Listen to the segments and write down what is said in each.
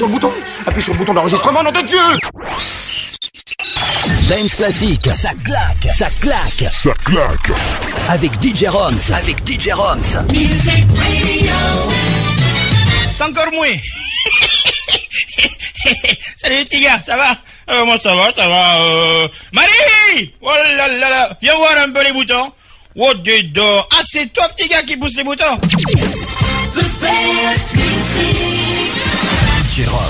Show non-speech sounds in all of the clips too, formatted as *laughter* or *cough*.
sur le bouton. Appuie sur le bouton d'enregistrement, nom de Dieu Dance classique, ça claque, ça claque, Ça claque. avec DJ Roms, avec DJ Roms. C'est encore moins. *laughs* Salut les petits gars, ça va? Euh, Moi ça va, ça va. Euh... Marie Oh là là là Viens voir un peu les boutons. Oh dedans Ah c'est toi petit gars qui pousse les boutons. Dance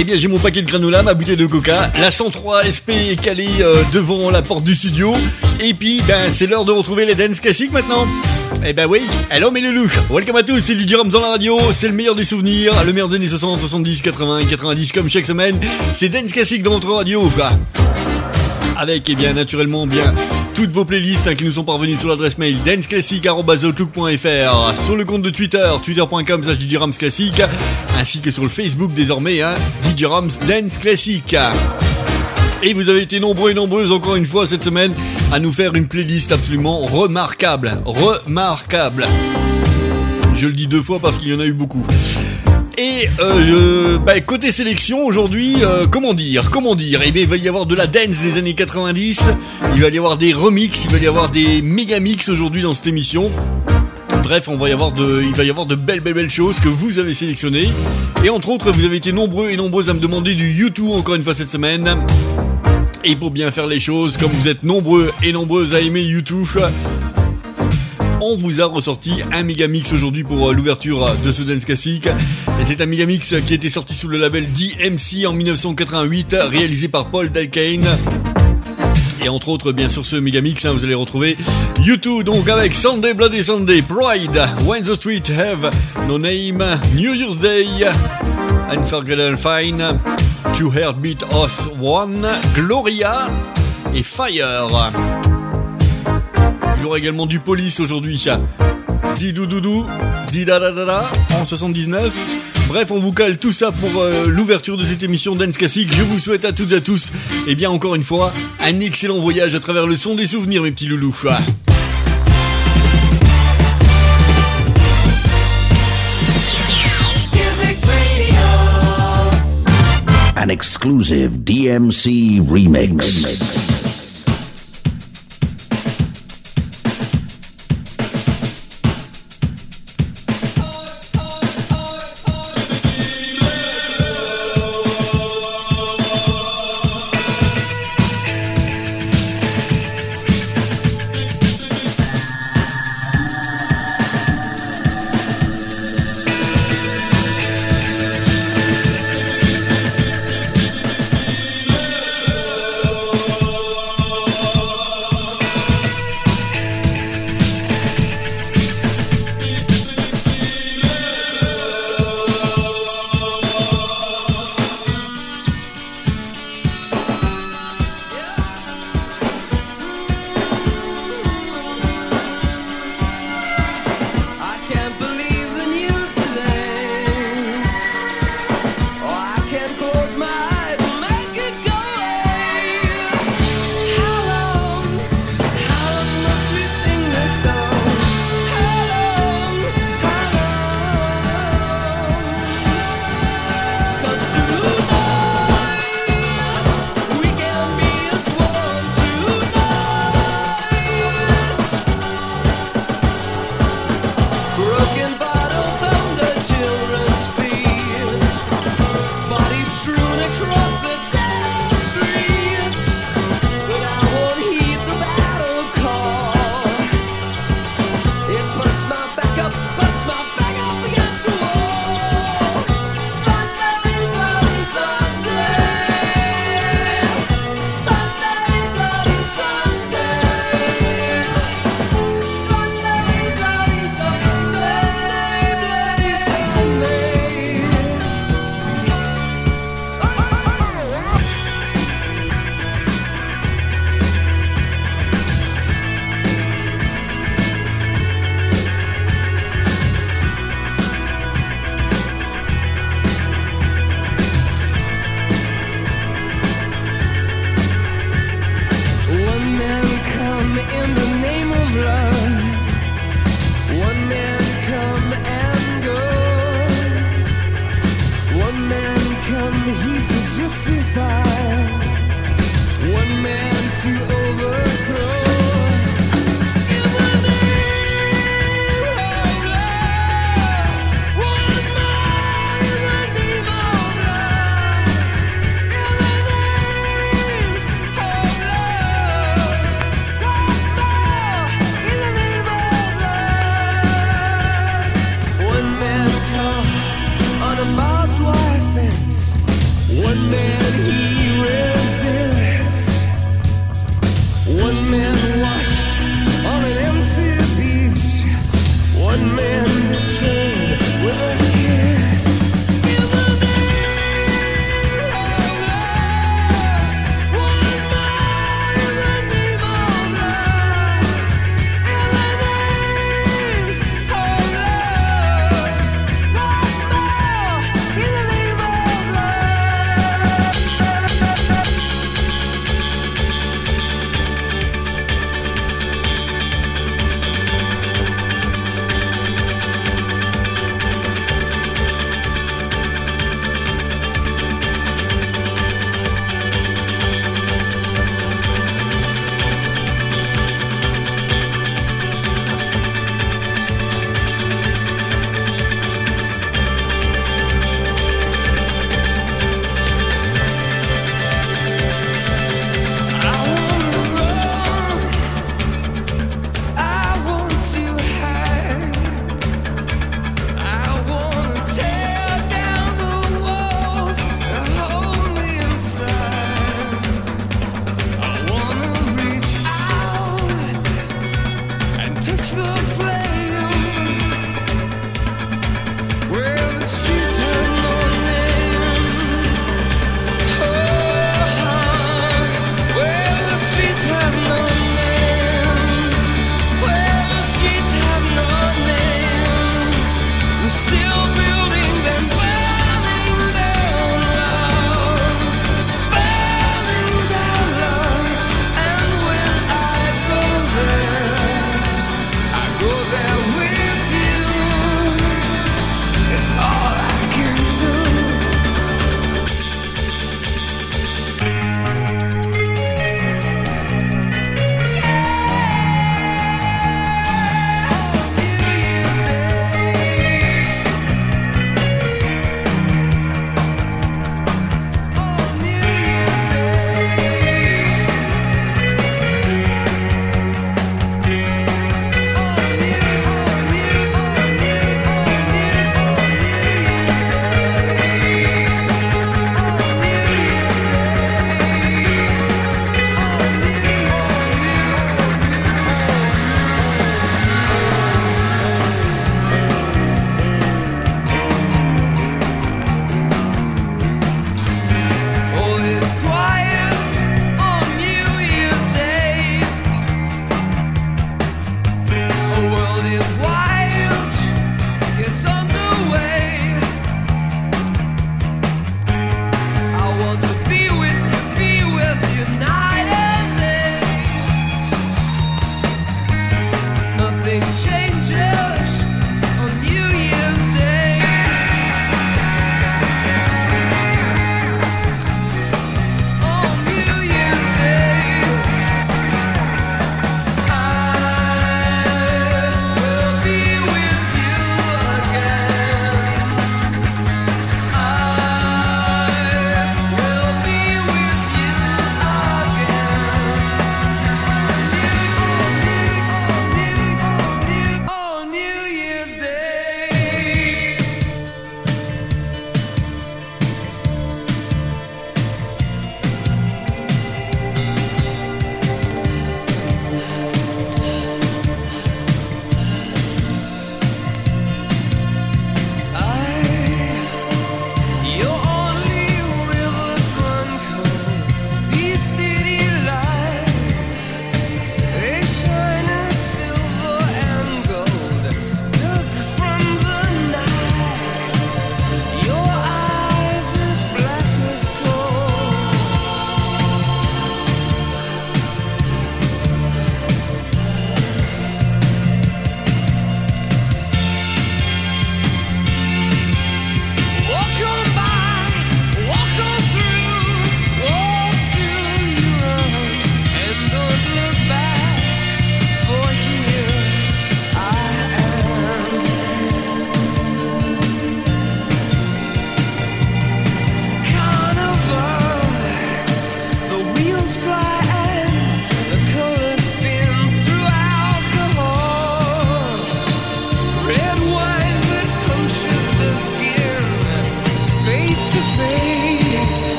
Eh bien j'ai mon paquet de granola, ma bouteille de coca, la 103 SP est calée euh, devant la porte du studio, et puis ben c'est l'heure de retrouver les dance classiques maintenant. Eh ben oui, hello mes loulous. Welcome à tous, c'est DJ Rams dans la radio, c'est le meilleur des souvenirs, le meilleur des années 60, 70, 80 et 90 comme chaque semaine, c'est Dance Classique dans votre radio quoi. Avec, et bien naturellement, bien toutes vos playlists hein, qui nous sont parvenues sur l'adresse mail danceclassique.outlook.fr sur le compte de Twitter, twitter.com slash Classique, ainsi que sur le Facebook désormais, hein, DJ Rams Dance Classique. Et vous avez été nombreux et nombreuses encore une fois cette semaine à nous faire une playlist absolument remarquable. Remarquable. Je le dis deux fois parce qu'il y en a eu beaucoup. Et euh, bah, côté sélection aujourd'hui, euh, comment dire, comment dire? Eh il va y avoir de la dance des années 90, il va y avoir des remixes, il va y avoir des méga mix aujourd'hui dans cette émission. Bref, il va y avoir de belles, belles, belles choses que vous avez sélectionnées. Et entre autres, vous avez été nombreux et nombreuses à me demander du YouTube encore une fois cette semaine. Et pour bien faire les choses, comme vous êtes nombreux et nombreuses à aimer YouTube, on vous a ressorti un méga mix aujourd'hui pour euh, l'ouverture euh, de ce dance classique. Et c'est un méga mix qui a été sorti sous le label DMC en 1988, réalisé par Paul Dalkane. Et entre autres, bien sûr, ce méga mix, hein, vous allez retrouver YouTube, donc avec Sunday Bloody Sunday, Pride, When the Street Have No Name, New Year's Day, Unforgettable Fine, Two Heartbeat Us One, Gloria et Fire. Il y aura également du police aujourd'hui. Di doudoudou, di da en 79. Bref, on vous cale tout ça pour euh, l'ouverture de cette émission Dance Classic. Je vous souhaite à toutes et à tous, et bien encore une fois, un excellent voyage à travers le son des souvenirs, mes petits loulous. An exclusive DMC remix.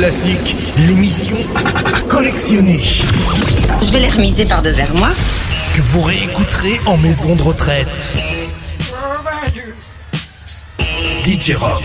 Classique, l'émission à collectionner. Je vais les remiser par devers moi. Que vous réécouterez en maison de retraite. DJ Rock.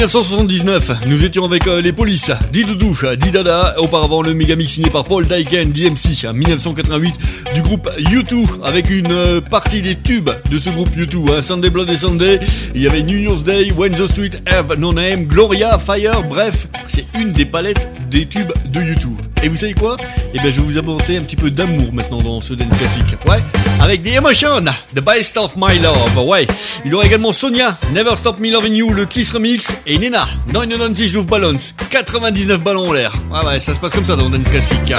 1979, nous étions avec euh, les polices, Didoudou, Didada, auparavant le mix signé par Paul Dyken, DMC, 1988, du groupe U2, avec une euh, partie des tubes de ce groupe U2, hein, Sunday Bloody Sunday, il y avait New Year's Day, When the Street Have No Name, Gloria, Fire, bref, c'est une des palettes des tubes de U2. Et vous savez quoi? Eh bien je vais vous apporter un petit peu d'amour maintenant dans ce dance classique, ouais, avec The Emotion, The Best of My Love, ouais, il y aura également Sonia, Never Stop Me Loving You, le Kiss Remix, et Nena, 99 Love Balance, 99 ballons en l'air. Ouais, ouais, ça se passe comme ça dans dance classique.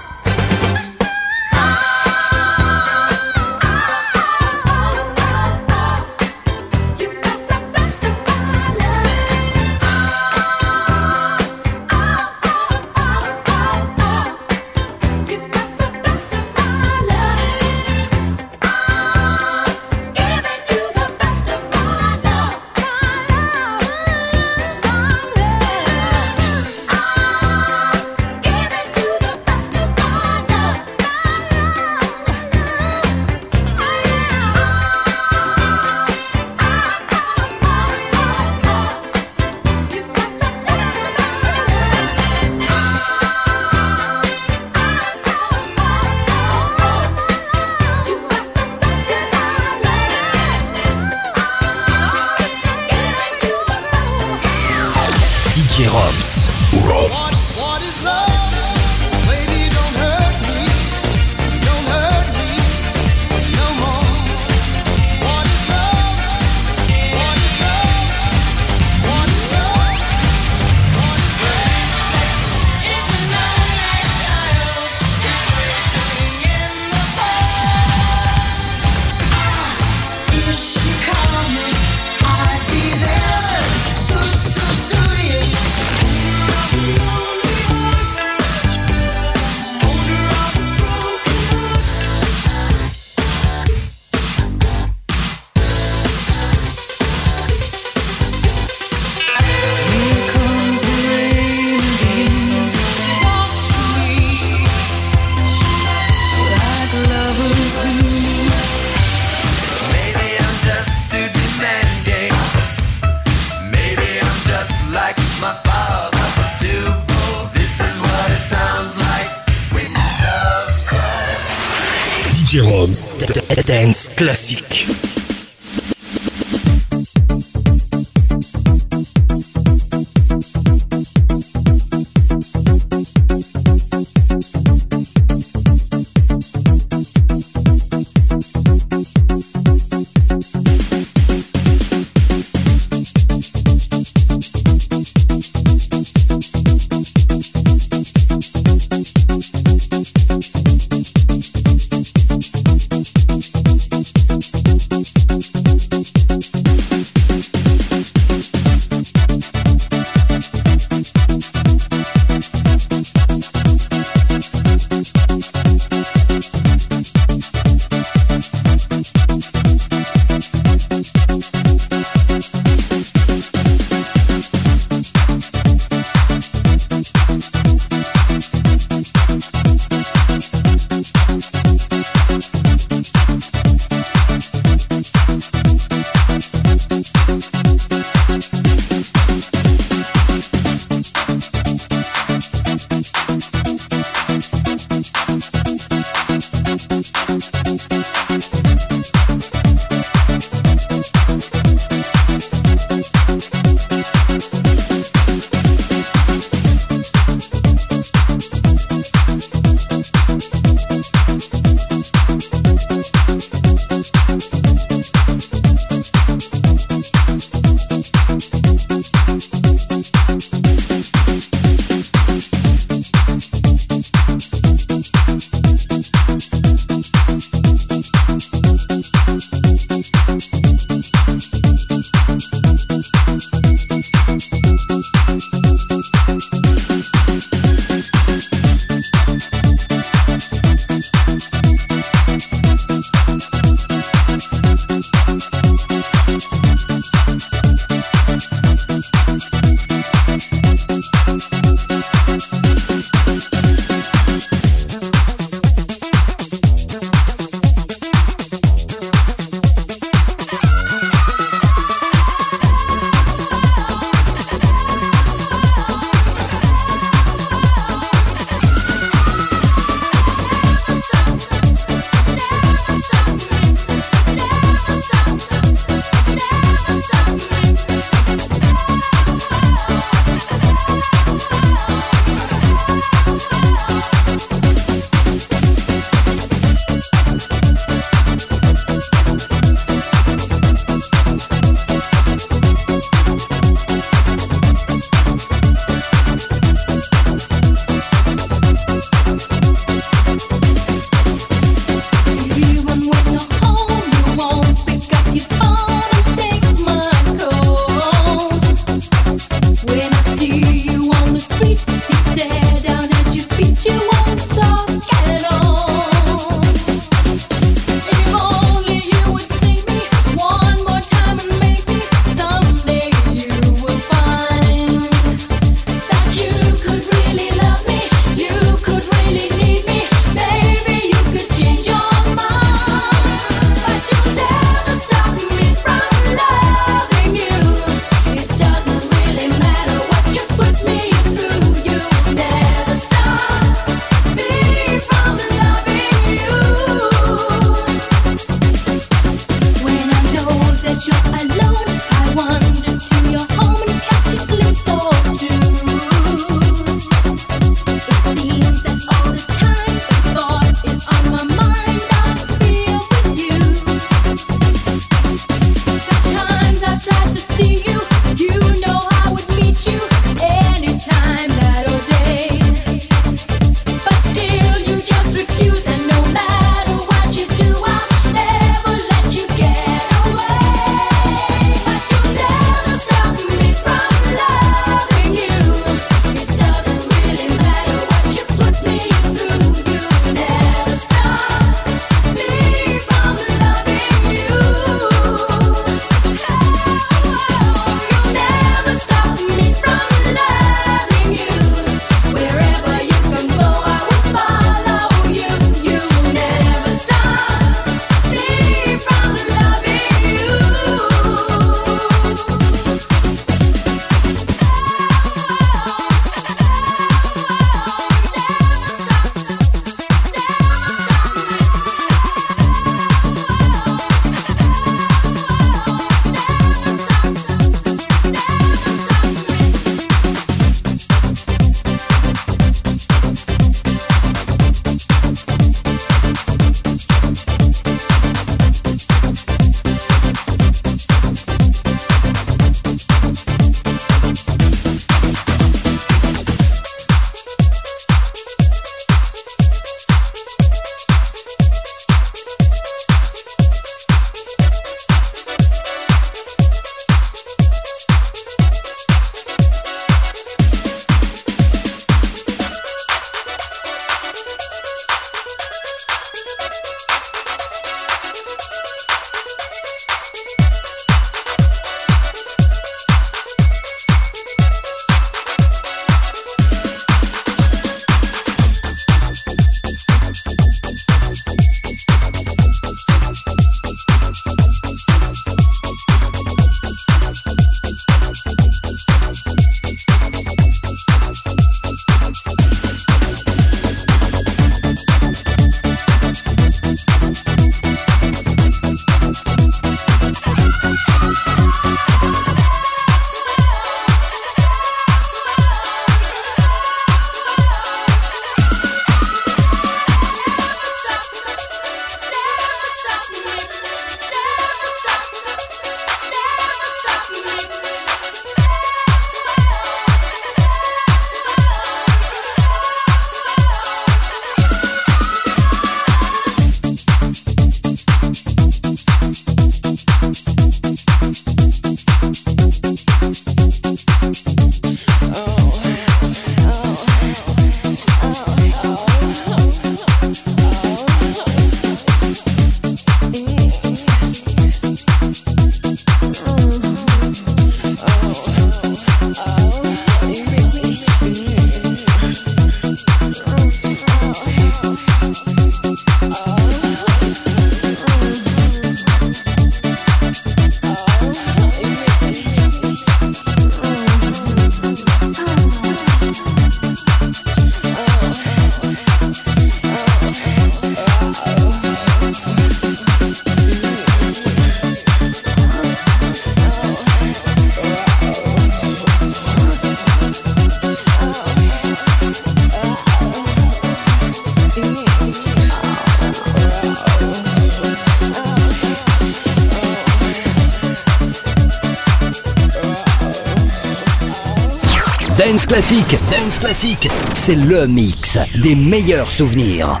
Classique, Dance Classique, c'est le mix des meilleurs souvenirs.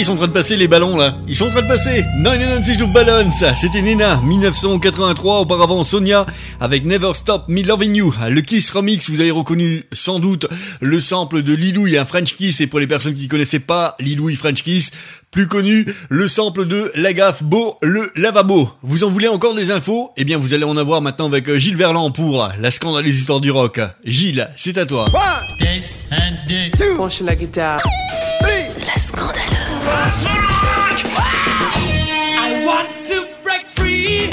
Ils sont en train de passer les ballons là. Ils sont en train de passer. 996 of Balance. C'était Nina, 1983. Auparavant, Sonia avec Never Stop Me Loving You. Le Kiss Remix, vous avez reconnu sans doute le sample de Lilouille, un French Kiss. Et pour les personnes qui connaissaient pas Lilouille French Kiss, plus connu, le sample de Lagaffe Beau, le lavabo. Vous en voulez encore des infos? Eh bien, vous allez en avoir maintenant avec euh, Gilles Verland pour la scandaleuse histoire du rock. Gilles, c'est à toi. Test and deux. Penche la guitare. La scandaleuse. I want to break free.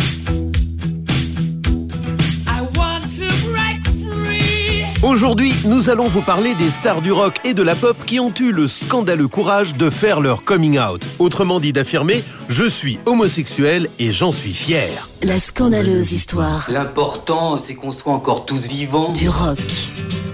I want to break free. Aujourd'hui, nous allons vous parler des stars du rock et de la pop qui ont eu le scandaleux courage de faire leur coming out. Autrement dit d'affirmer « Je suis homosexuel et j'en suis fier La scandaleuse histoire L'important, c'est qu'on soit encore tous vivants. du rock.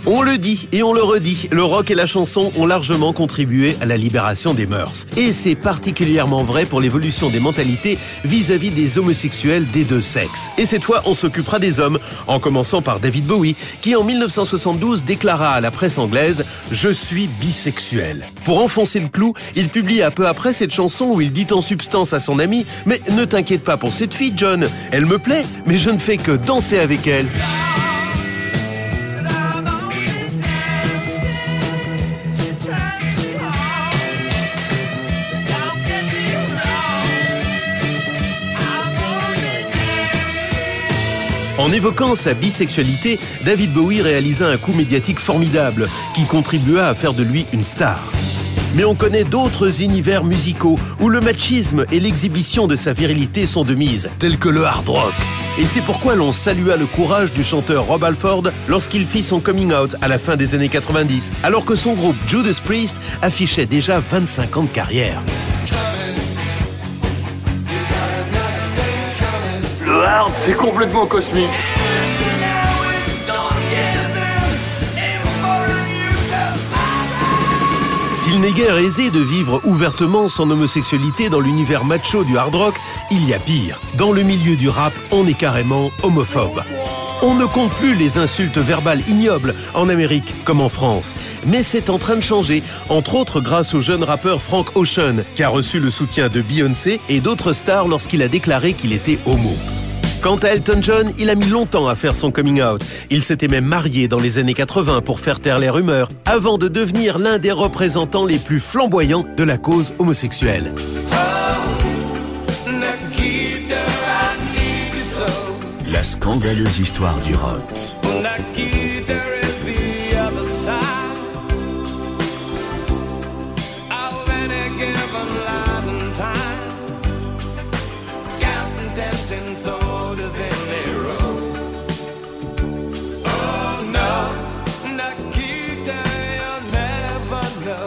On le dit et on le redit, le rock et la chanson ont largement contribué à la libération des mœurs. Et c'est particulièrement vrai pour l'évolution des mentalités vis-à-vis des homosexuels des deux sexes. Et cette fois, on s'occupera des hommes, en commençant par David Bowie, qui en 1972 déclara à la presse anglaise « Je suis bisexuel ». Pour enfoncer le clou, il publie à peu après cette chanson où il dit en substance à son ami « Mais ne t'inquiète pas pour cette fille, John, elle me plaît, mais je ne fais que danser avec elle ». En évoquant sa bisexualité, David Bowie réalisa un coup médiatique formidable qui contribua à faire de lui une star. Mais on connaît d'autres univers musicaux où le machisme et l'exhibition de sa virilité sont de mise, tels que le hard rock. Et c'est pourquoi l'on salua le courage du chanteur Rob Alford lorsqu'il fit son coming out à la fin des années 90, alors que son groupe Judas Priest affichait déjà 25 ans de carrière. C'est complètement cosmique. S'il n'est guère aisé de vivre ouvertement son homosexualité dans l'univers macho du hard rock, il y a pire. Dans le milieu du rap, on est carrément homophobe. On ne compte plus les insultes verbales ignobles en Amérique comme en France. Mais c'est en train de changer, entre autres grâce au jeune rappeur Frank Ocean, qui a reçu le soutien de Beyoncé et d'autres stars lorsqu'il a déclaré qu'il était homo. Quant à Elton John, il a mis longtemps à faire son coming out. Il s'était même marié dans les années 80 pour faire taire les rumeurs, avant de devenir l'un des représentants les plus flamboyants de la cause homosexuelle. La scandaleuse histoire du rock.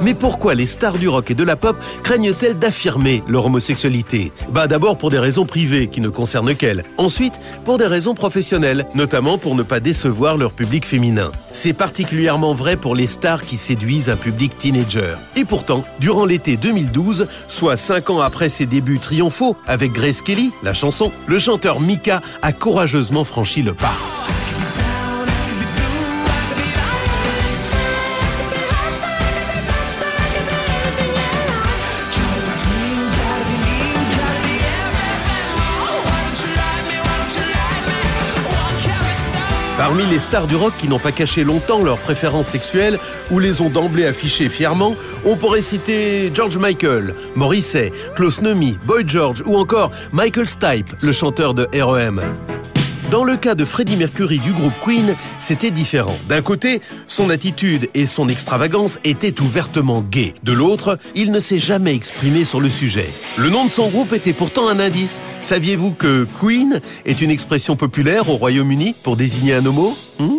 Mais pourquoi les stars du rock et de la pop craignent-elles d'affirmer leur homosexualité? Bah d'abord pour des raisons privées qui ne concernent qu'elles. Ensuite, pour des raisons professionnelles, notamment pour ne pas décevoir leur public féminin. C'est particulièrement vrai pour les stars qui séduisent un public teenager. Et pourtant, durant l'été 2012, soit 5 ans après ses débuts triomphaux avec Grace Kelly, la chanson, le chanteur Mika a courageusement franchi le pas. Parmi les stars du rock qui n'ont pas caché longtemps leurs préférences sexuelles ou les ont d'emblée affichées fièrement, on pourrait citer George Michael, Morrissey, Klaus Nomi, Boy George ou encore Michael Stipe, le chanteur de R.E.M. Dans le cas de Freddie Mercury du groupe Queen, c'était différent. D'un côté, son attitude et son extravagance étaient ouvertement gays. De l'autre, il ne s'est jamais exprimé sur le sujet. Le nom de son groupe était pourtant un indice. Saviez-vous que Queen est une expression populaire au Royaume-Uni pour désigner un homo? Hmm?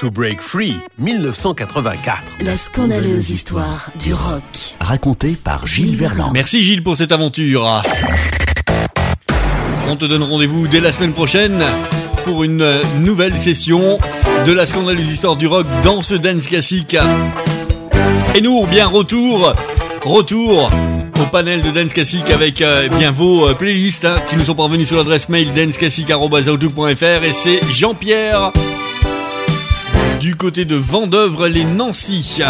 To Break Free, 1984. La scandaleuse histoire du rock. Raconté par Gilles Verland. Merci Gilles pour cette aventure. On te donne rendez-vous dès la semaine prochaine pour une nouvelle session de la scandaleuse histoire du rock dans ce dance classique. Et nous, bien retour, retour au panel de Dance Classic avec euh, bien vos euh, playlists hein, qui nous sont parvenus sur l'adresse mail danceclassic.outlook.fr et c'est Jean-Pierre du côté de Vendœuvre les Nancy.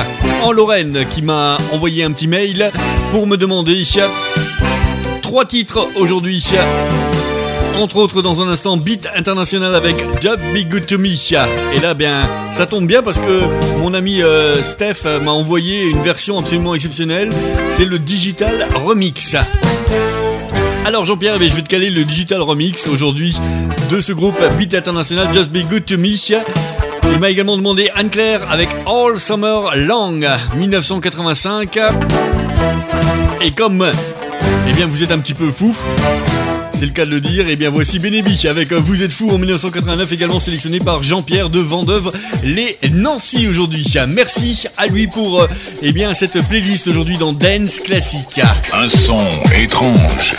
En Lorraine qui m'a envoyé un petit mail pour me demander trois titres aujourd'hui. Entre autres dans un instant Beat International avec Dub Be Good To Me. Et là bien ça tombe bien parce que mon ami euh, Steph m'a envoyé une version absolument exceptionnelle. C'est le Digital Remix. Alors Jean-Pierre, eh je vais te caler le Digital Remix aujourd'hui de ce groupe Beat International Just Be Good To Me il m'a également demandé Anne-Claire avec All Summer Long 1985. Et comme eh bien vous êtes un petit peu fou, c'est le cas de le dire, et bien voici Benébi avec Vous êtes fou en 1989 également sélectionné par Jean-Pierre de Vendeuve les Nancy aujourd'hui. Merci à lui pour euh, eh bien cette playlist aujourd'hui dans Dance Classique. Un son étrange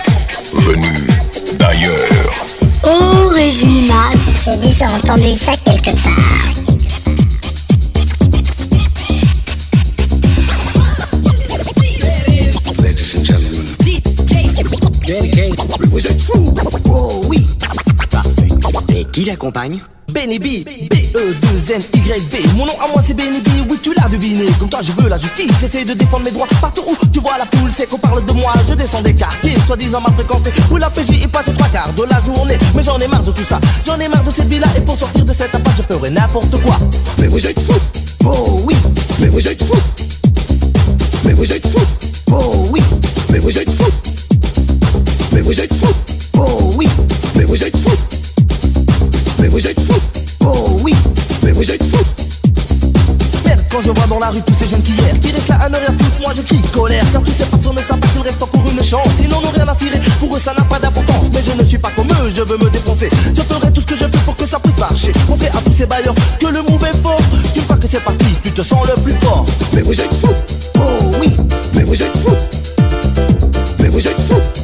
venu d'ailleurs. Original. J'ai déjà entendu ça quelque part. Et qui l'accompagne? Benny B, B-E-2-N-Y-B Mon nom à moi c'est Benny B, oui tu l'as deviné. Comme toi je veux la justice, j'essaie de défendre mes droits Partout où tu vois la poule, c'est qu'on parle de moi. Je descends des quartiers, soi-disant m'a fréquenté Où la PJ y passe trois quarts de la journée. Mais j'en ai marre de tout ça, j'en ai marre de cette vie là Et pour sortir de cette impasse je ferai n'importe quoi. Mais vous êtes fous. Oh oui. Mais vous êtes fous. Mais vous êtes fous. Oh oui. Mais vous êtes fous. Mais vous êtes fous. Oh oui. Mais vous êtes fous Mais vous êtes fous. Oh oui. Mais vous êtes fous. Merde quand je vois dans la rue tous ces jeunes qui hier Qui restent là à ne rien foutre, moi je crie colère. Car tous ces personnes ne savent pas qu'il reste encore une chance. Ils n'en ont rien à cirer, pour eux ça n'a pas d'importance. Mais je ne suis pas comme eux, je veux me défoncer. Je ferai tout ce que je peux pour que ça puisse marcher. Montrer à tous ces bailleurs que le move est fort. Une fois que c'est parti, tu te sens le plus fort. Mais vous êtes fous. Oh oui. Mais vous êtes fous. Mais vous êtes fous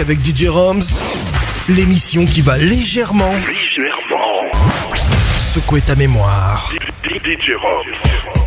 avec DJ Roms, l'émission qui va légèrement, secouer ta mémoire. DJ Roms.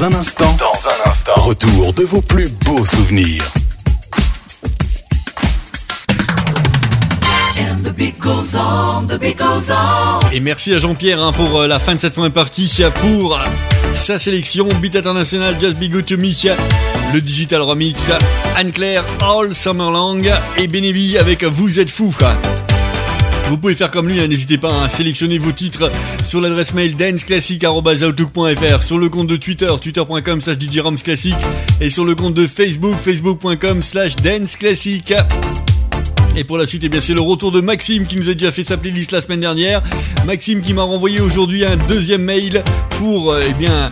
Dans un instant, dans un instant, retour de vos plus beaux souvenirs. Et merci à Jean-Pierre hein, pour euh, la fin de cette première partie, pour euh, sa sélection Beat International Just Be Good To Me, le Digital Remix, Anne-Claire All Summer Long et Benebi avec Vous êtes fou. Vous pouvez faire comme lui, hein, n'hésitez pas à sélectionner vos titres sur l'adresse mail danceclassic.outlook.fr, sur le compte de Twitter, twitter.com slash et sur le compte de Facebook, facebook.com slash danceclassic. Et pour la suite, eh bien, c'est le retour de Maxime qui nous a déjà fait sa playlist la semaine dernière. Maxime qui m'a renvoyé aujourd'hui un deuxième mail pour, euh, eh bien,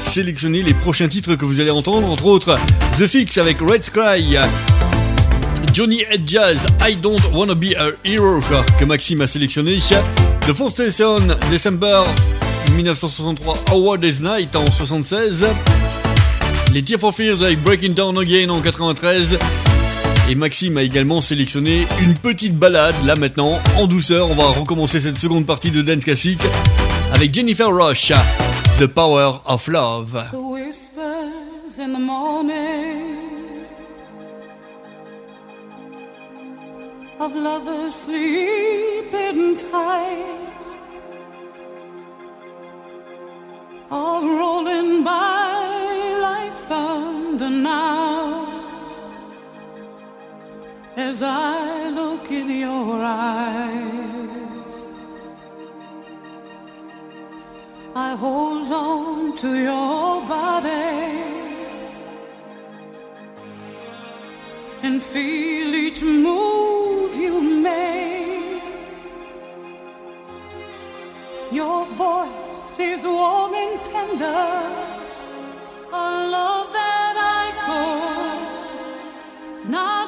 sélectionner les prochains titres que vous allez entendre, entre autres The Fix avec Red Sky. Johnny Head Jazz, I Don't Wanna Be a Hero, que Maxime a sélectionné. The Fourth Session, December 1963, Award is Night en 76. Les Tears for Fears avec Breaking Down Again en 93. Et Maxime a également sélectionné une petite balade, là maintenant, en douceur. On va recommencer cette seconde partie de Dance Classic avec Jennifer Rush, The Power of Love. The whispers in the morning of lovers sleeping tight are rolling by like thunder now as I look in your eyes. I hold on to your body and feel each move you. Your voice is warm and tender, a love that I could not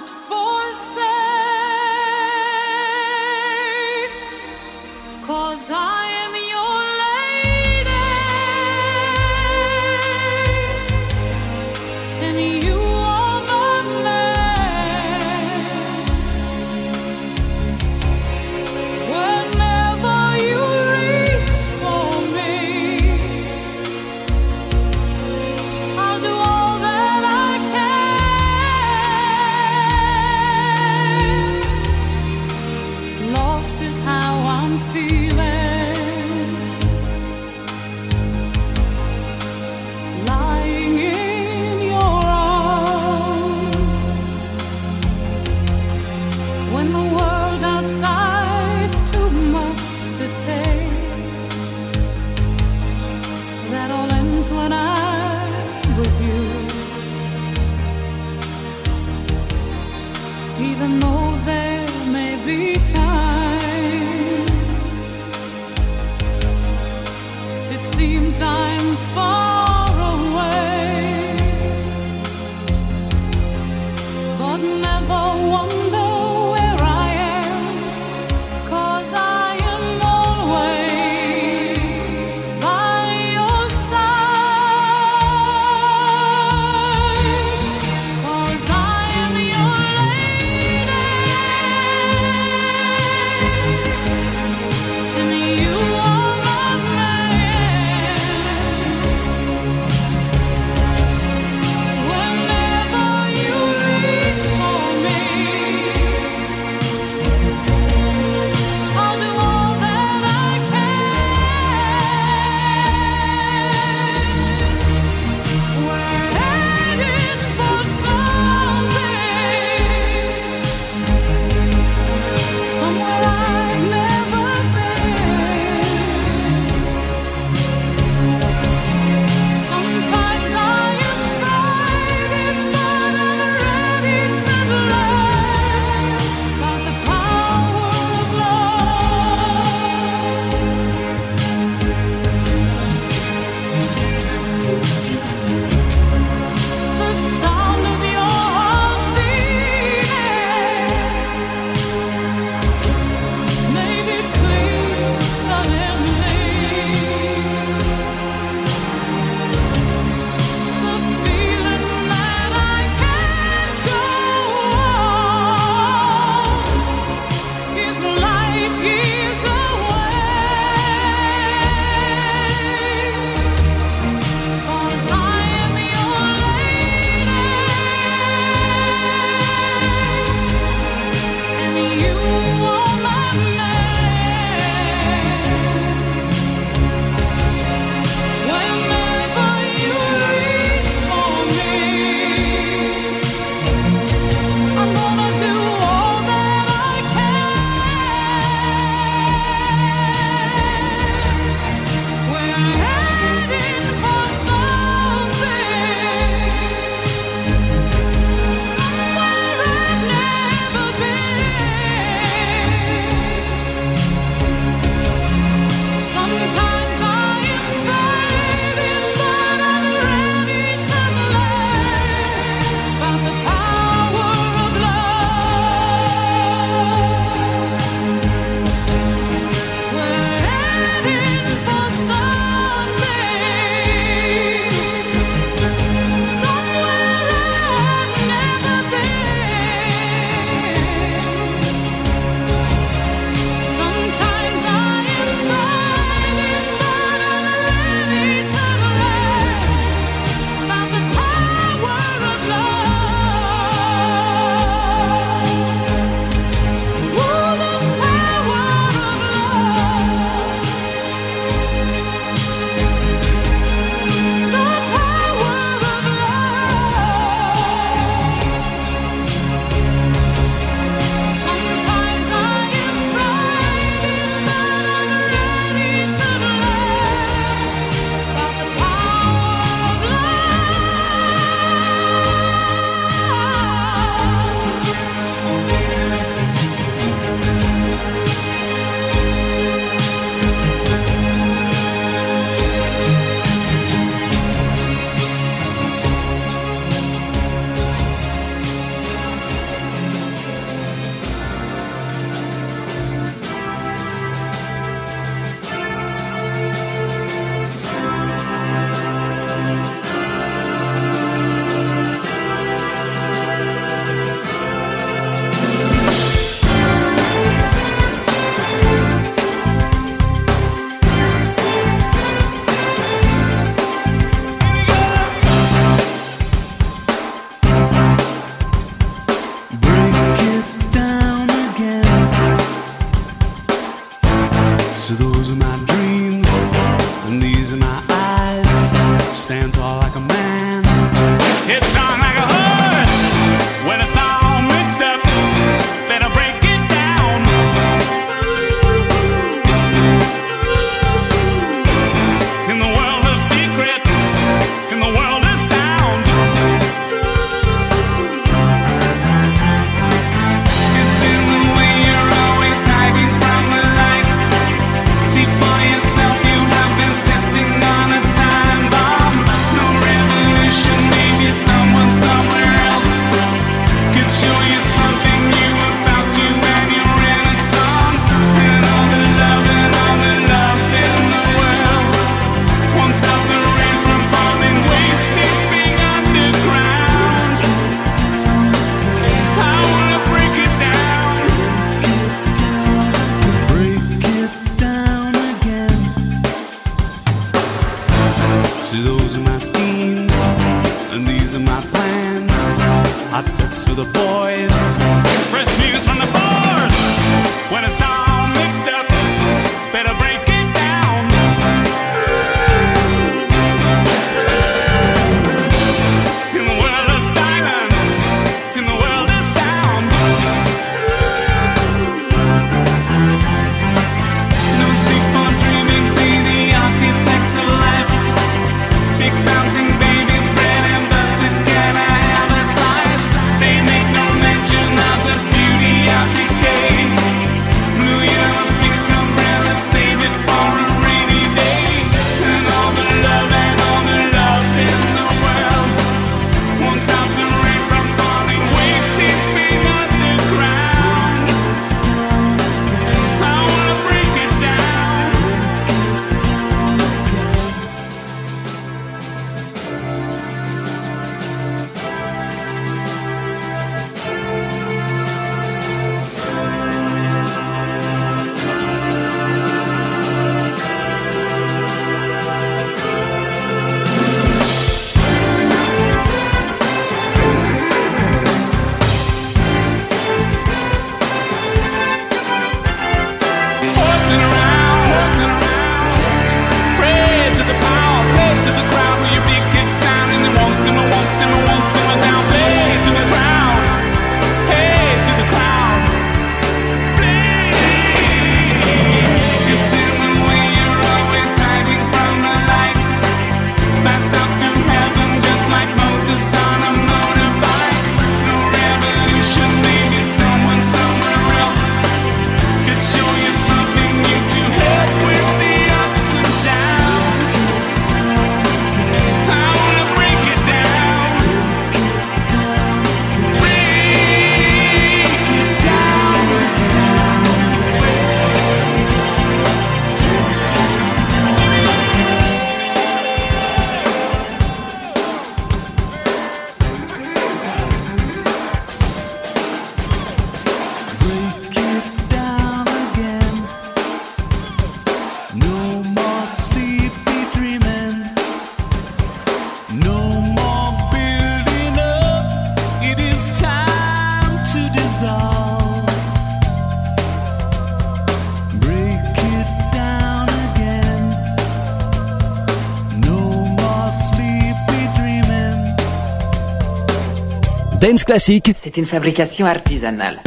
Dance Classic. C'est une fabrication artisanale.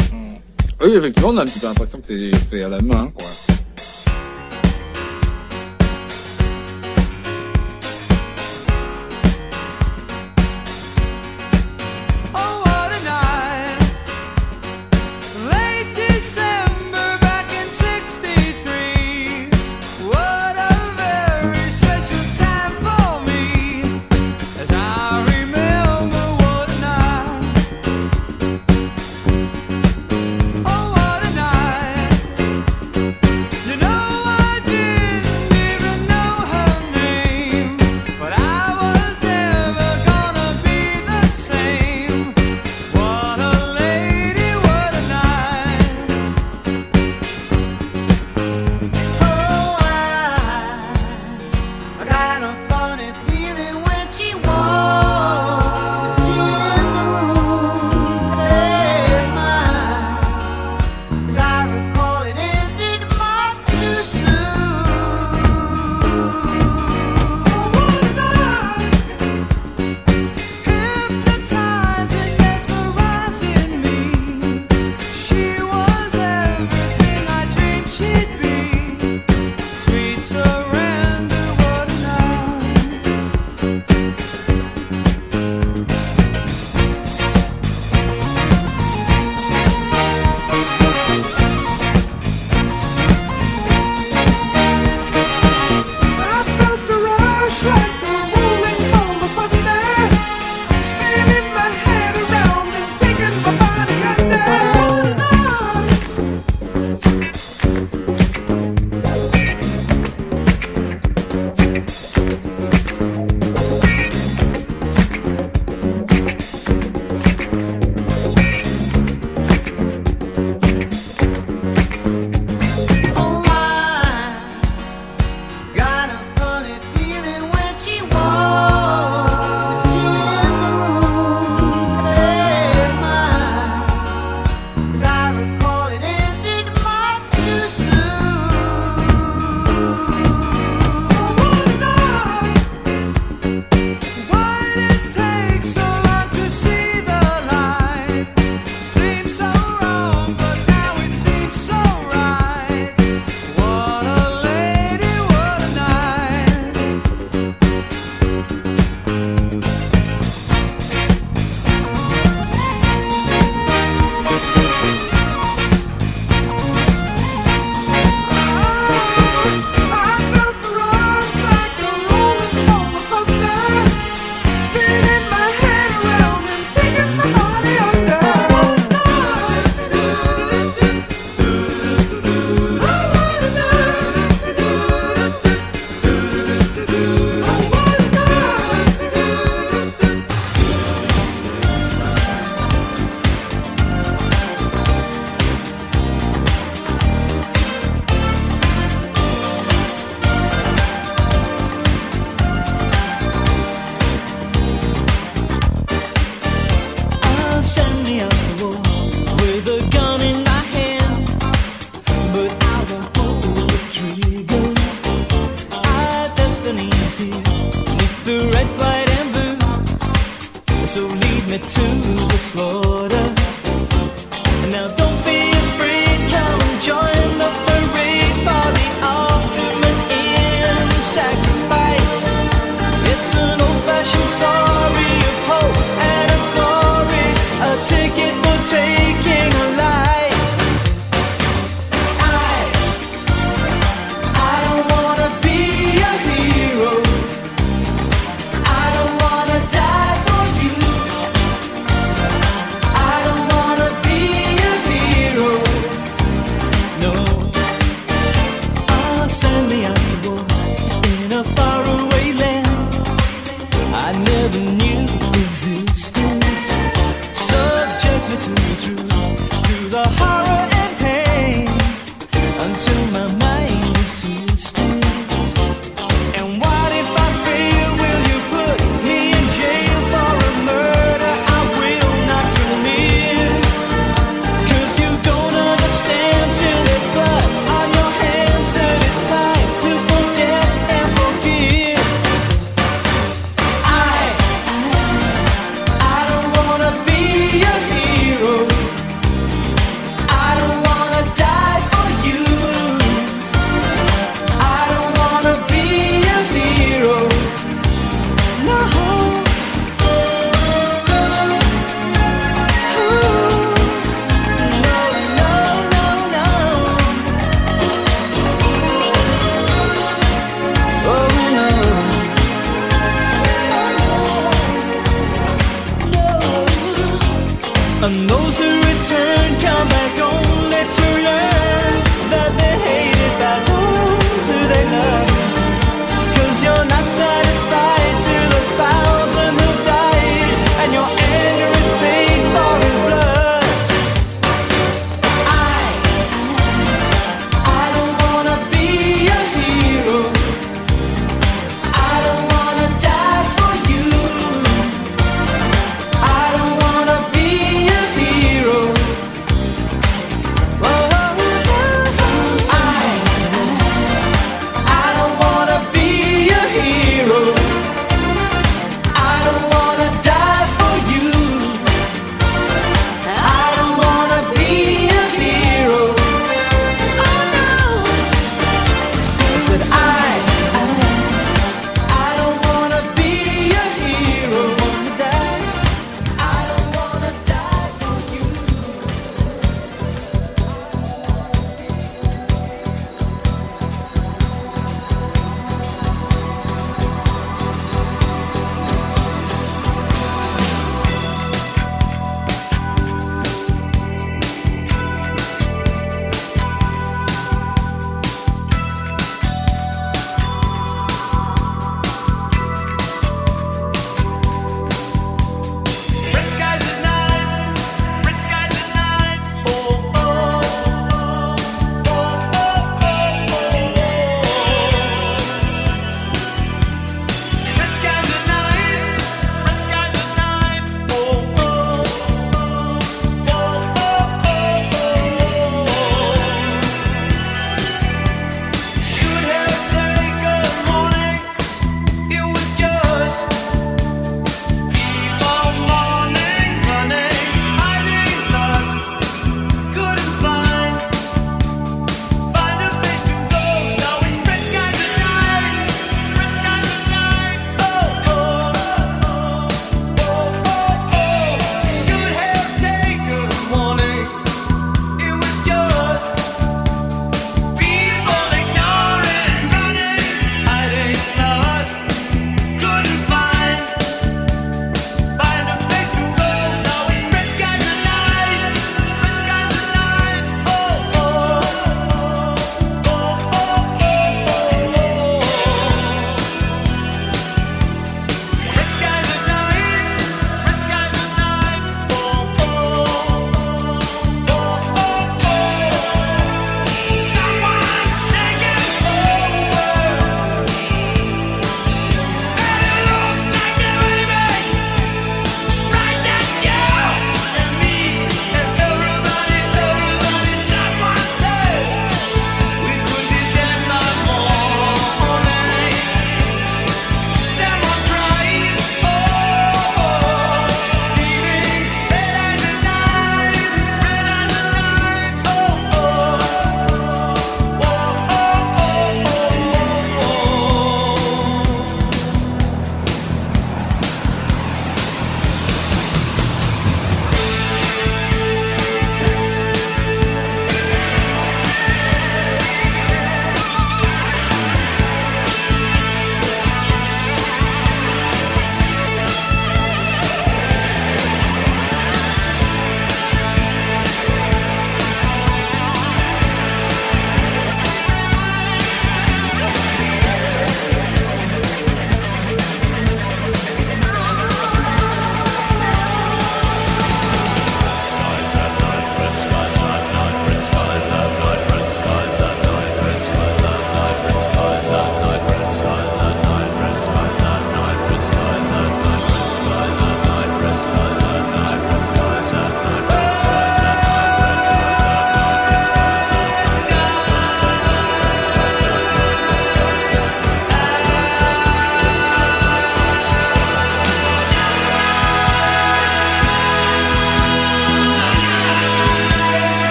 Oui, effectivement, on a un petit peu l'impression que c'est fait à la main. Hein.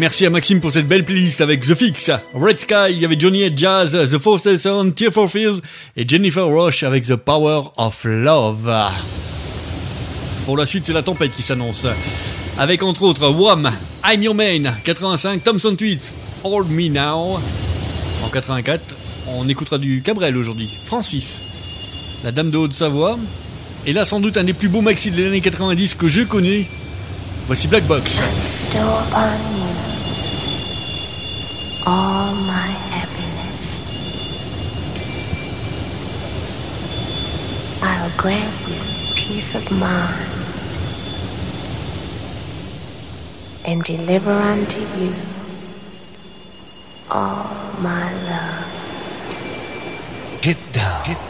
Merci à Maxime pour cette belle playlist avec The Fix, Red Sky, il y Johnny et Jazz, The Four Seasons, Tear for Fears et Jennifer Roche avec The Power of Love. Pour la suite, c'est la tempête qui s'annonce. Avec entre autres Wham, I'm Your Man, 85, Thompson Tweets, Hold Me Now. En 84, on écoutera du Cabrel aujourd'hui. Francis, la dame de Haute-Savoie. Et là, sans doute un des plus beaux maxi de l'année 90 que je connais. Voici Black Box. Grant you peace of mind and deliver unto you all my love. Get down. Get down.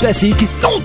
Dance Classique, Non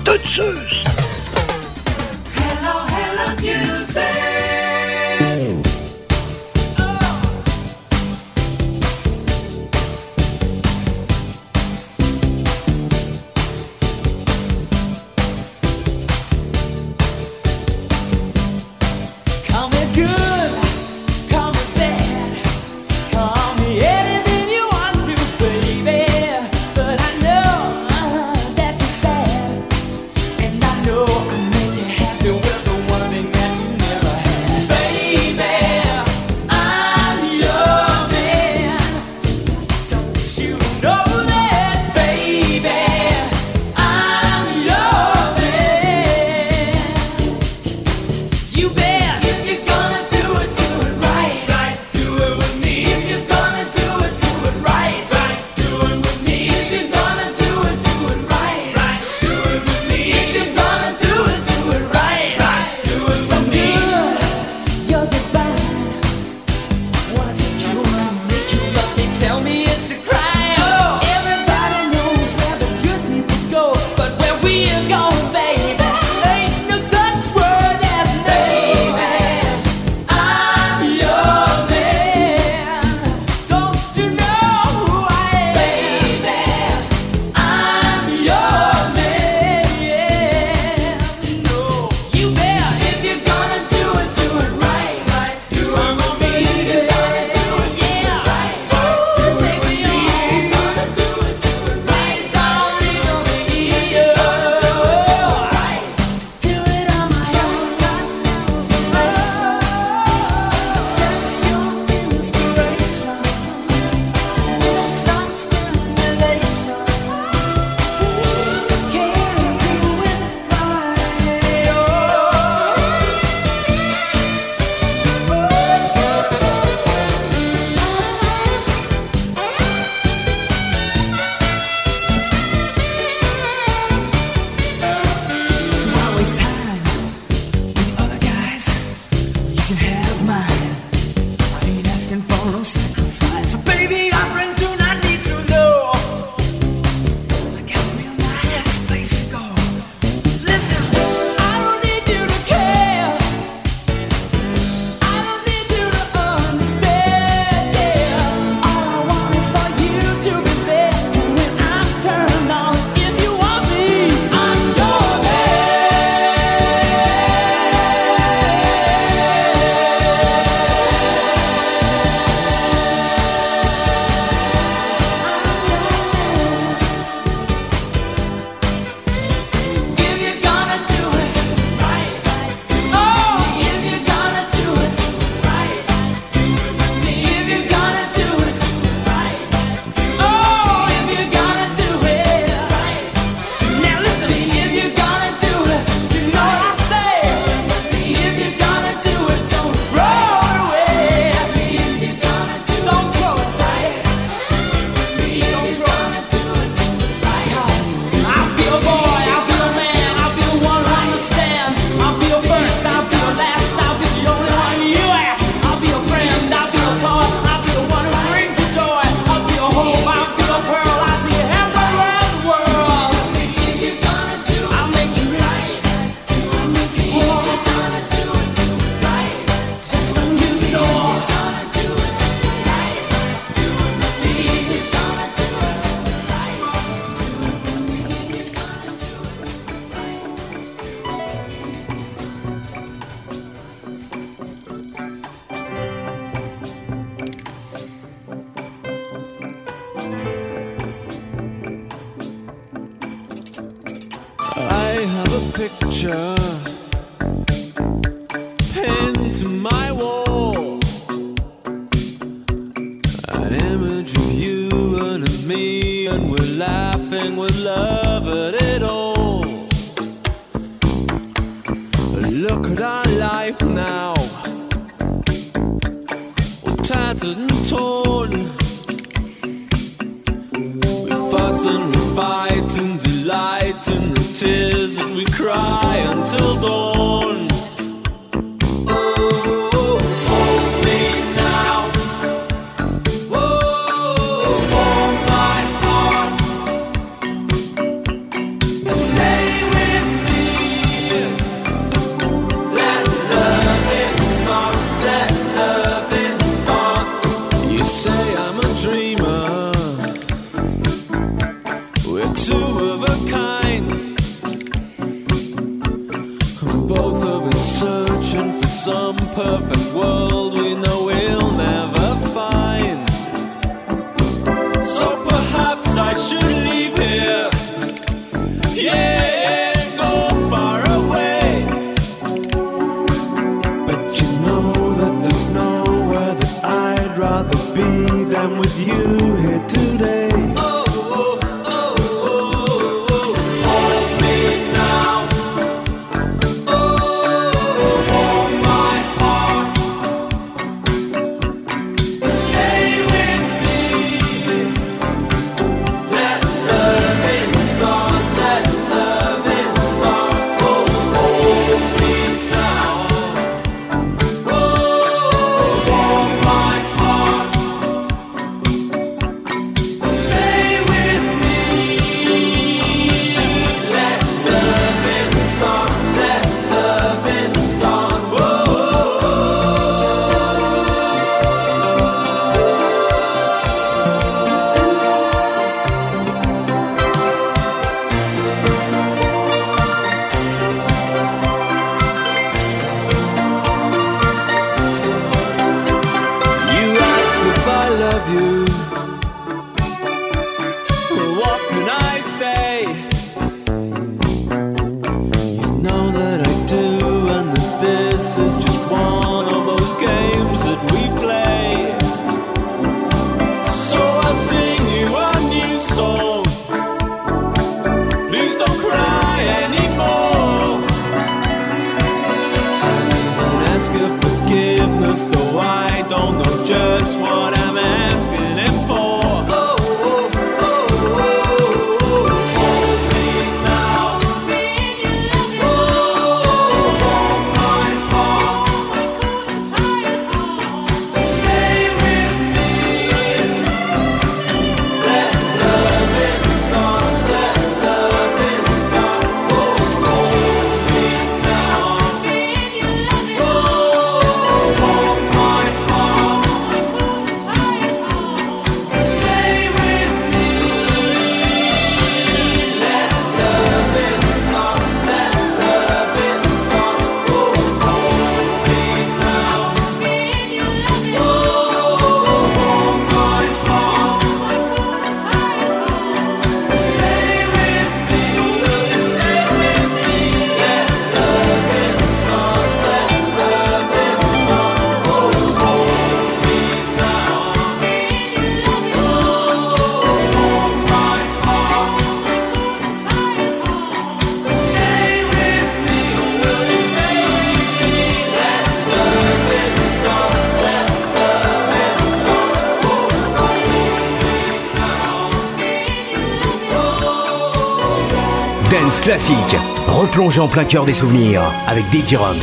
Classique. Replongez en plein cœur des souvenirs avec DJ Rums.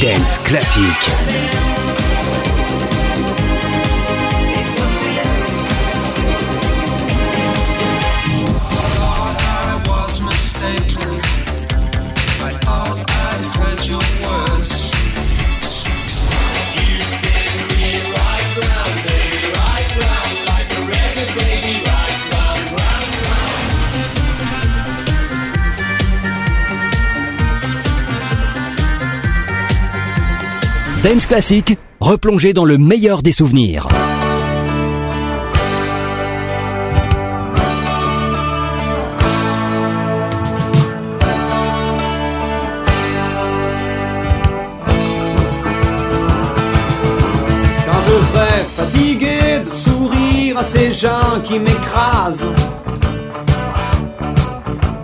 Dance classique. Dance Classic, replongez dans le meilleur des souvenirs. Quand je serai fatigué de sourire à ces gens qui m'écrasent.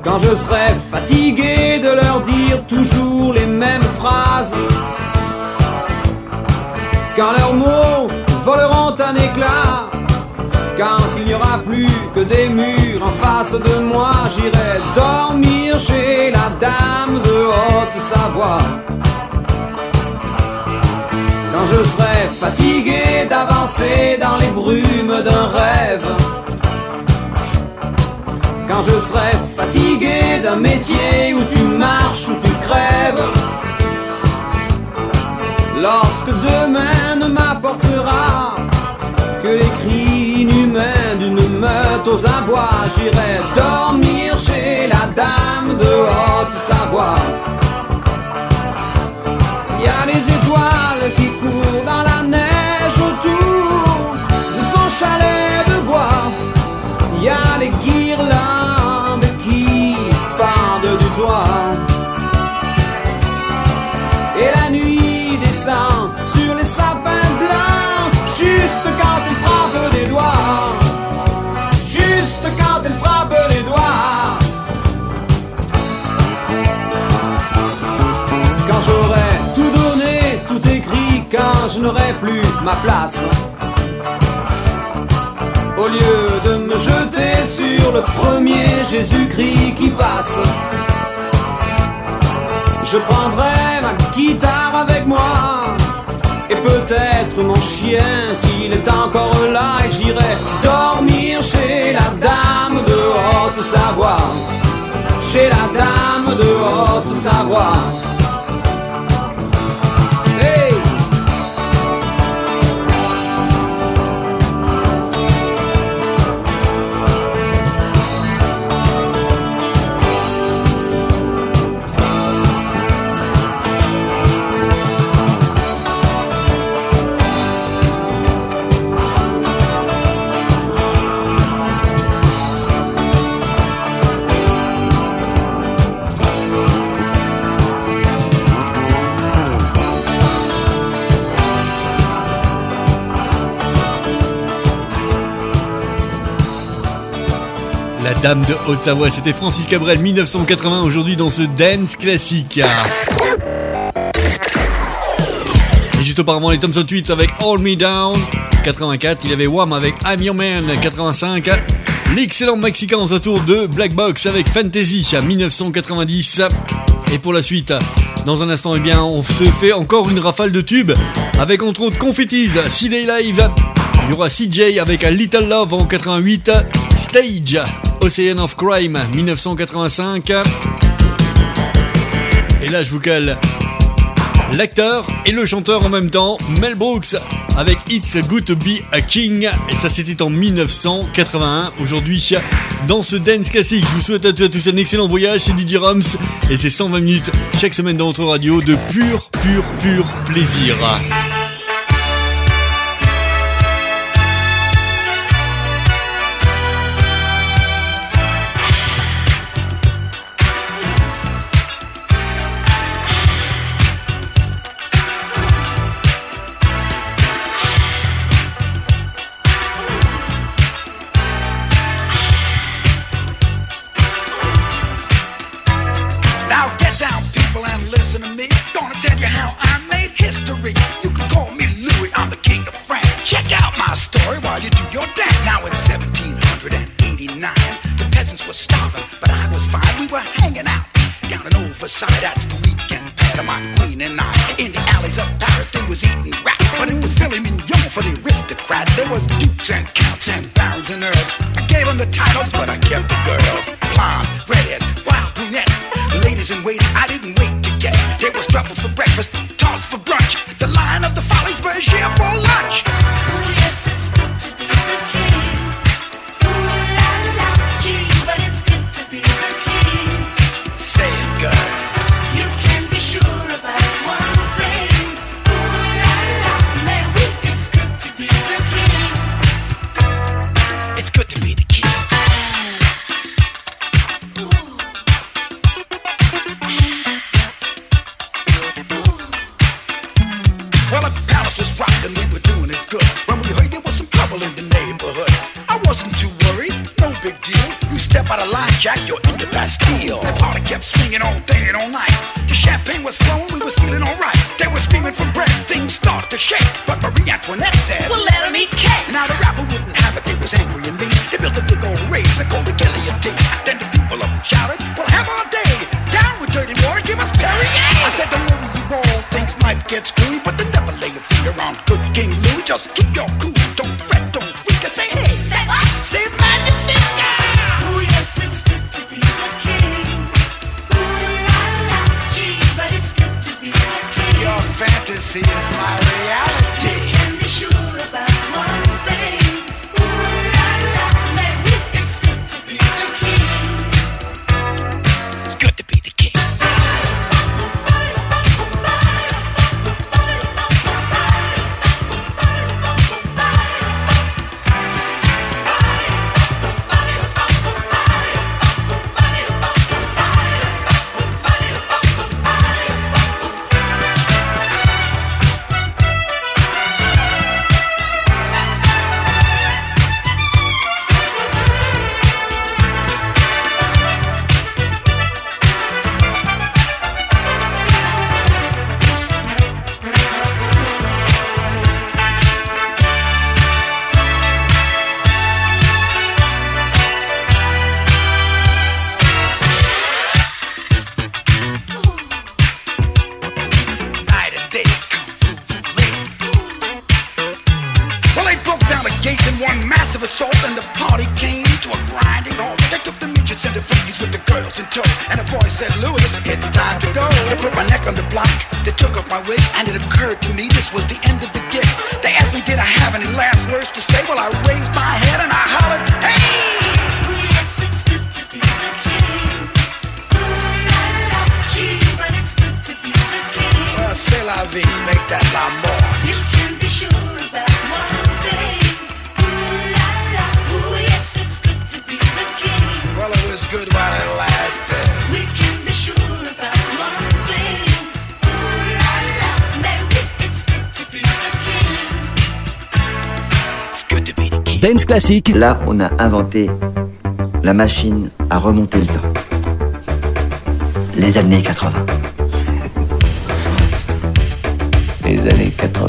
Quand je serai fatigué de leur dire toujours les mêmes phrases car leurs mots voleront un éclat. Quand il n'y aura plus que des murs en face de moi, j'irai dormir chez la dame de Haute-Savoie. Quand je serai fatigué d'avancer dans les brumes d'un rêve, quand je serai fatigué d'un métier où tu marches, où tu crèves, Lorsque demain ne m'apportera que les cris inhumains d'une meute aux abois, j'irai dormir chez la dame de Haute-Savoie. N'aurai plus ma place. Au lieu de me jeter sur le premier Jésus-Christ qui passe, je prendrai ma guitare avec moi. Et peut-être mon chien s'il est encore là et j'irai dormir chez la dame de Haute-Savoie. Chez la dame de Haute-Savoie. Dame de Haute-Savoie, c'était Francis Cabrel 1980 aujourd'hui dans ce dance classique. Et juste auparavant les Thompson Tweets avec Hold Me Down 84, il y avait Wham avec I'm Your Man 85. L'excellent Mexicain dans un tour de Black Box avec Fantasy 1990. Et pour la suite, dans un instant, eh bien, on se fait encore une rafale de tubes avec entre autres Confettis, C-Day Live. Il y aura CJ avec A Little Love en 88, Stage, Ocean of Crime 1985. Et là, je vous cale l'acteur et le chanteur en même temps, Mel Brooks, avec It's Good to Be a King. Et ça, c'était en 1981. Aujourd'hui, dans ce dance classique, je vous souhaite à tous, tous un excellent voyage. C'est Didier Rams et c'est 120 minutes chaque semaine dans votre radio de pur, pur, pur plaisir. Centrifuges with the girls in tow. And a voice said, Louis, it's time to go. They put my neck on the block, they took off my wig, and it occurred to me this was the end of the gig. They asked me, did I have any last words to say? Well, I raised my head and I hollered, hey! To the to the. Well, la vie, make that my Dance classique. Là, on a inventé la machine à remonter le temps. Les années 80. Les années 80.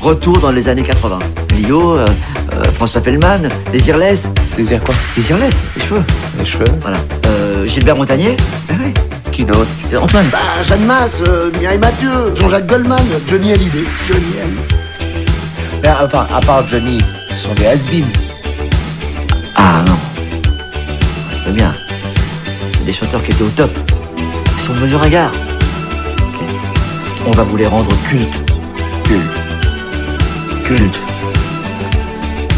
Retour dans les années 80. Lio, euh, euh, François Pellman, Désirless. Désir quoi? Désirless, les cheveux. Les cheveux Voilà. Euh, Gilbert Montagnier. Ah oui. Qui d'autre? Antoine. Bah, Jeanne Masse, euh, Mireille Mathieu, Jean-Jacques Goldman, Johnny Hallyday. Johnny Hallyday. Ben, Enfin, à part Johnny, ce sont des has Ah non. C'était bien. C'est des chanteurs qui étaient au top. Ils sont devenus ringards. Ok. On va vous les rendre cultes. Cultes. Cultes.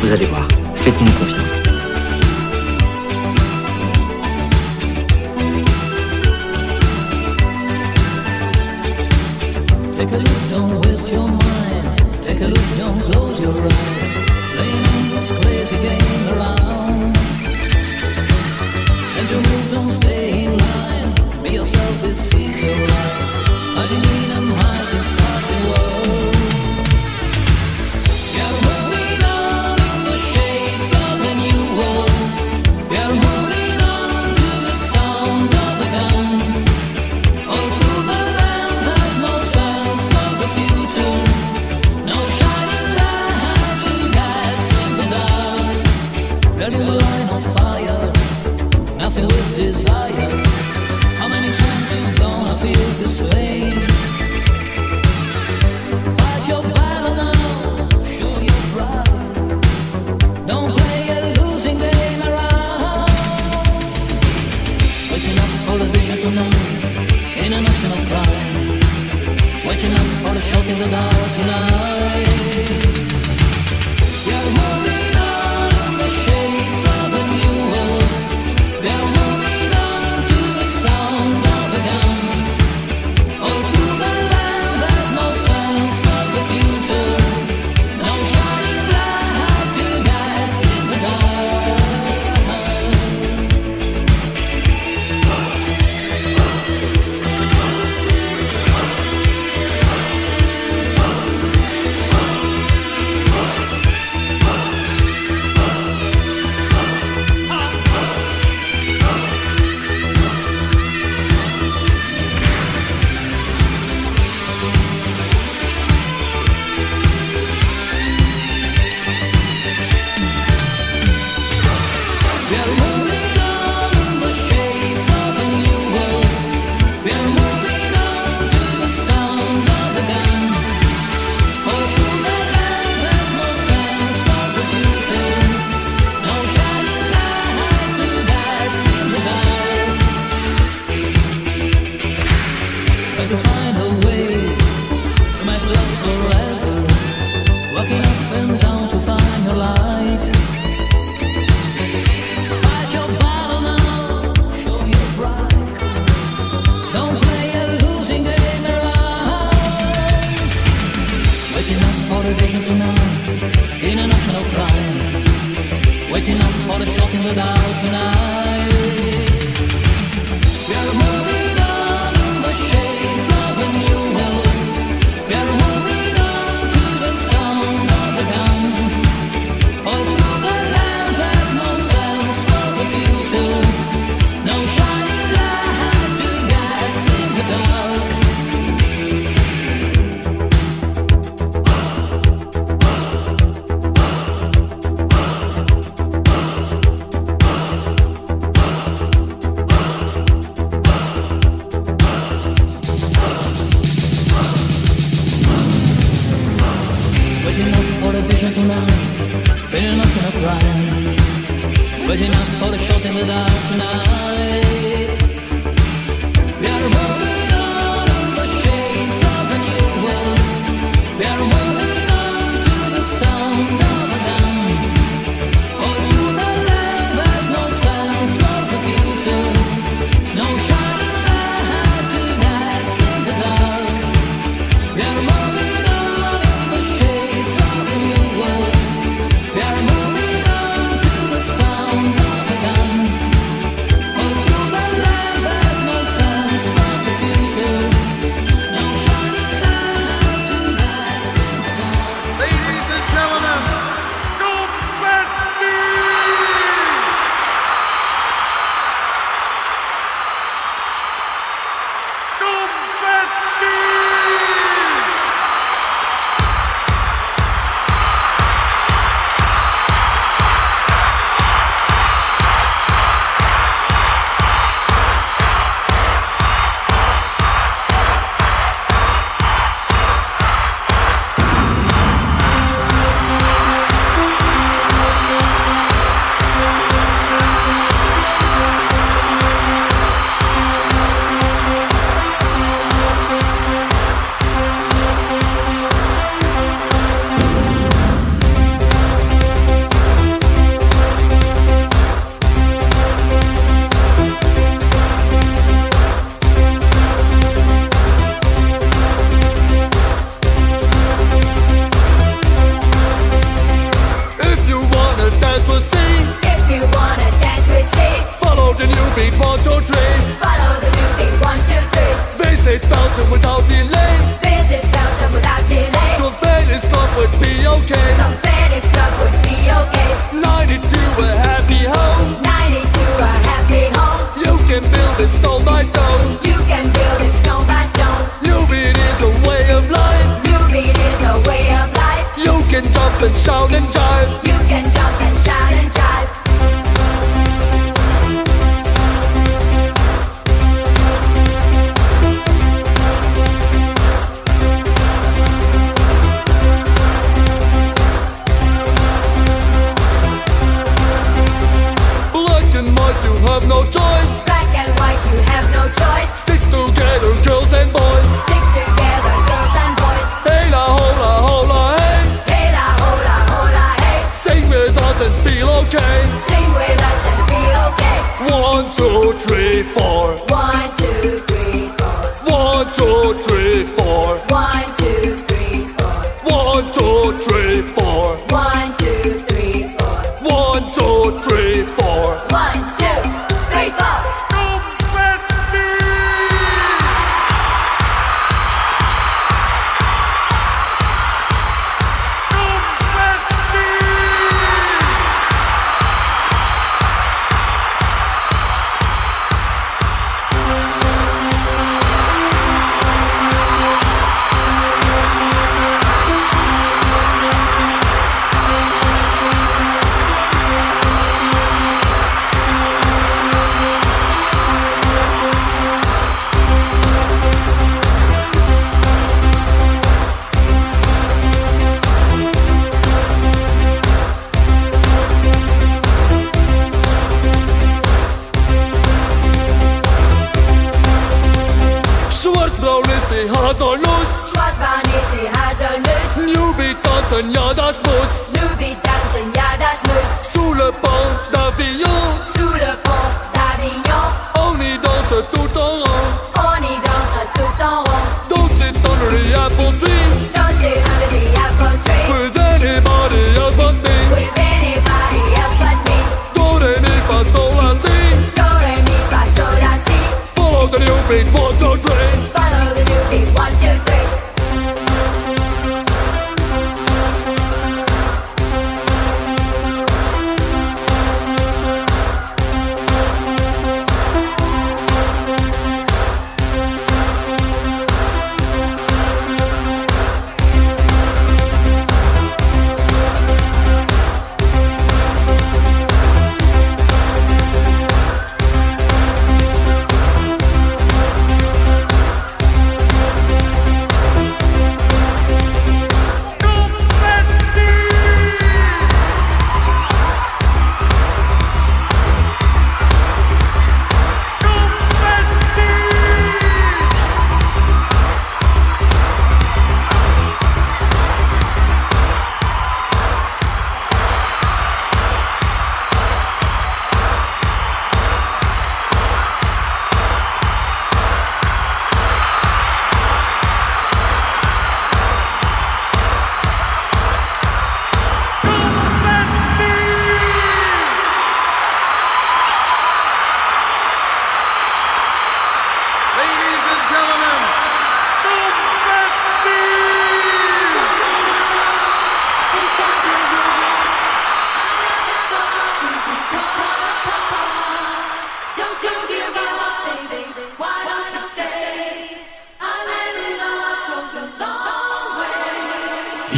Vous allez voir. Faites-nous confiance.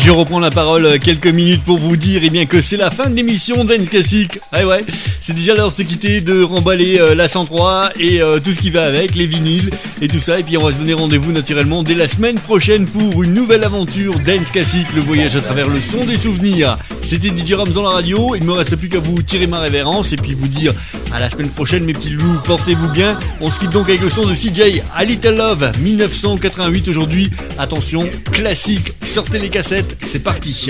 Je reprends la parole euh, quelques minutes pour vous dire eh que c'est la fin de l'émission Dance Classic. Ouais, ouais, c'est déjà l'heure de se quitter, de remballer euh, la 103 et euh, tout ce qui va avec, les vinyles et tout ça. Et puis on va se donner rendez-vous naturellement dès la semaine prochaine pour une nouvelle aventure Dance Classic, le voyage à travers le son des souvenirs. C'était DJ Rams dans la radio. Il me reste plus qu'à vous tirer ma révérence et puis vous dire à la semaine prochaine, mes petits loups. Portez-vous bien. On se quitte donc avec le son de CJ A Little Love 1988 aujourd'hui. Attention, classique. Sortez les cassettes. C'est parti.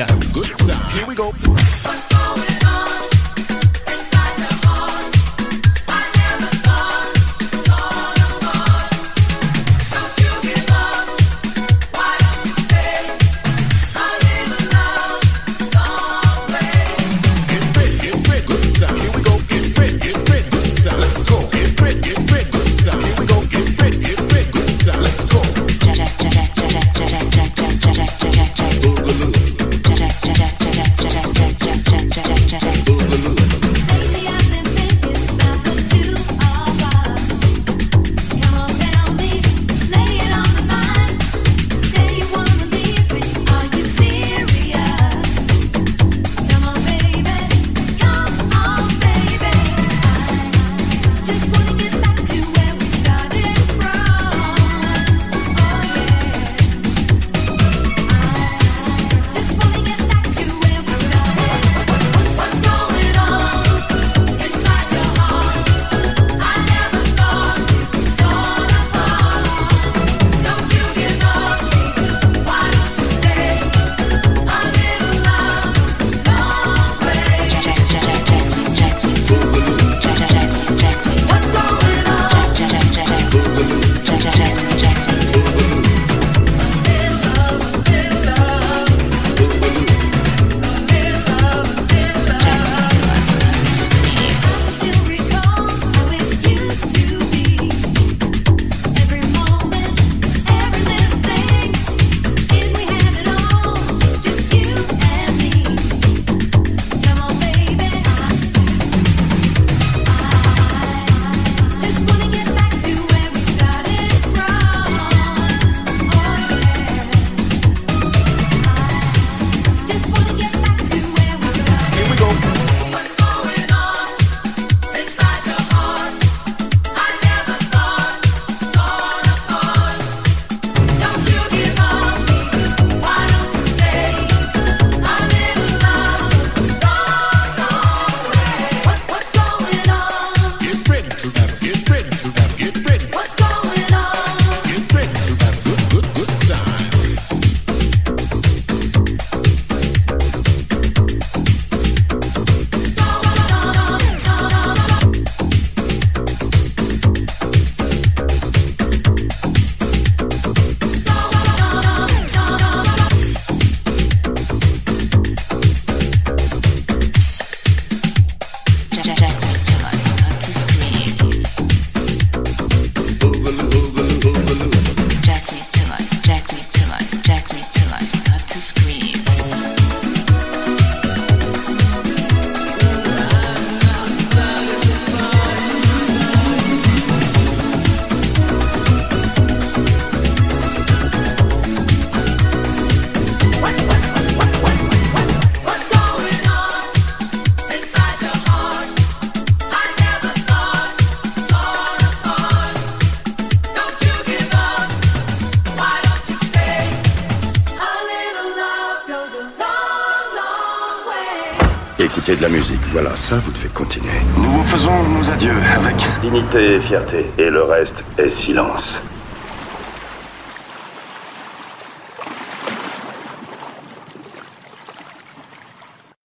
Et fierté. Et le reste est silence.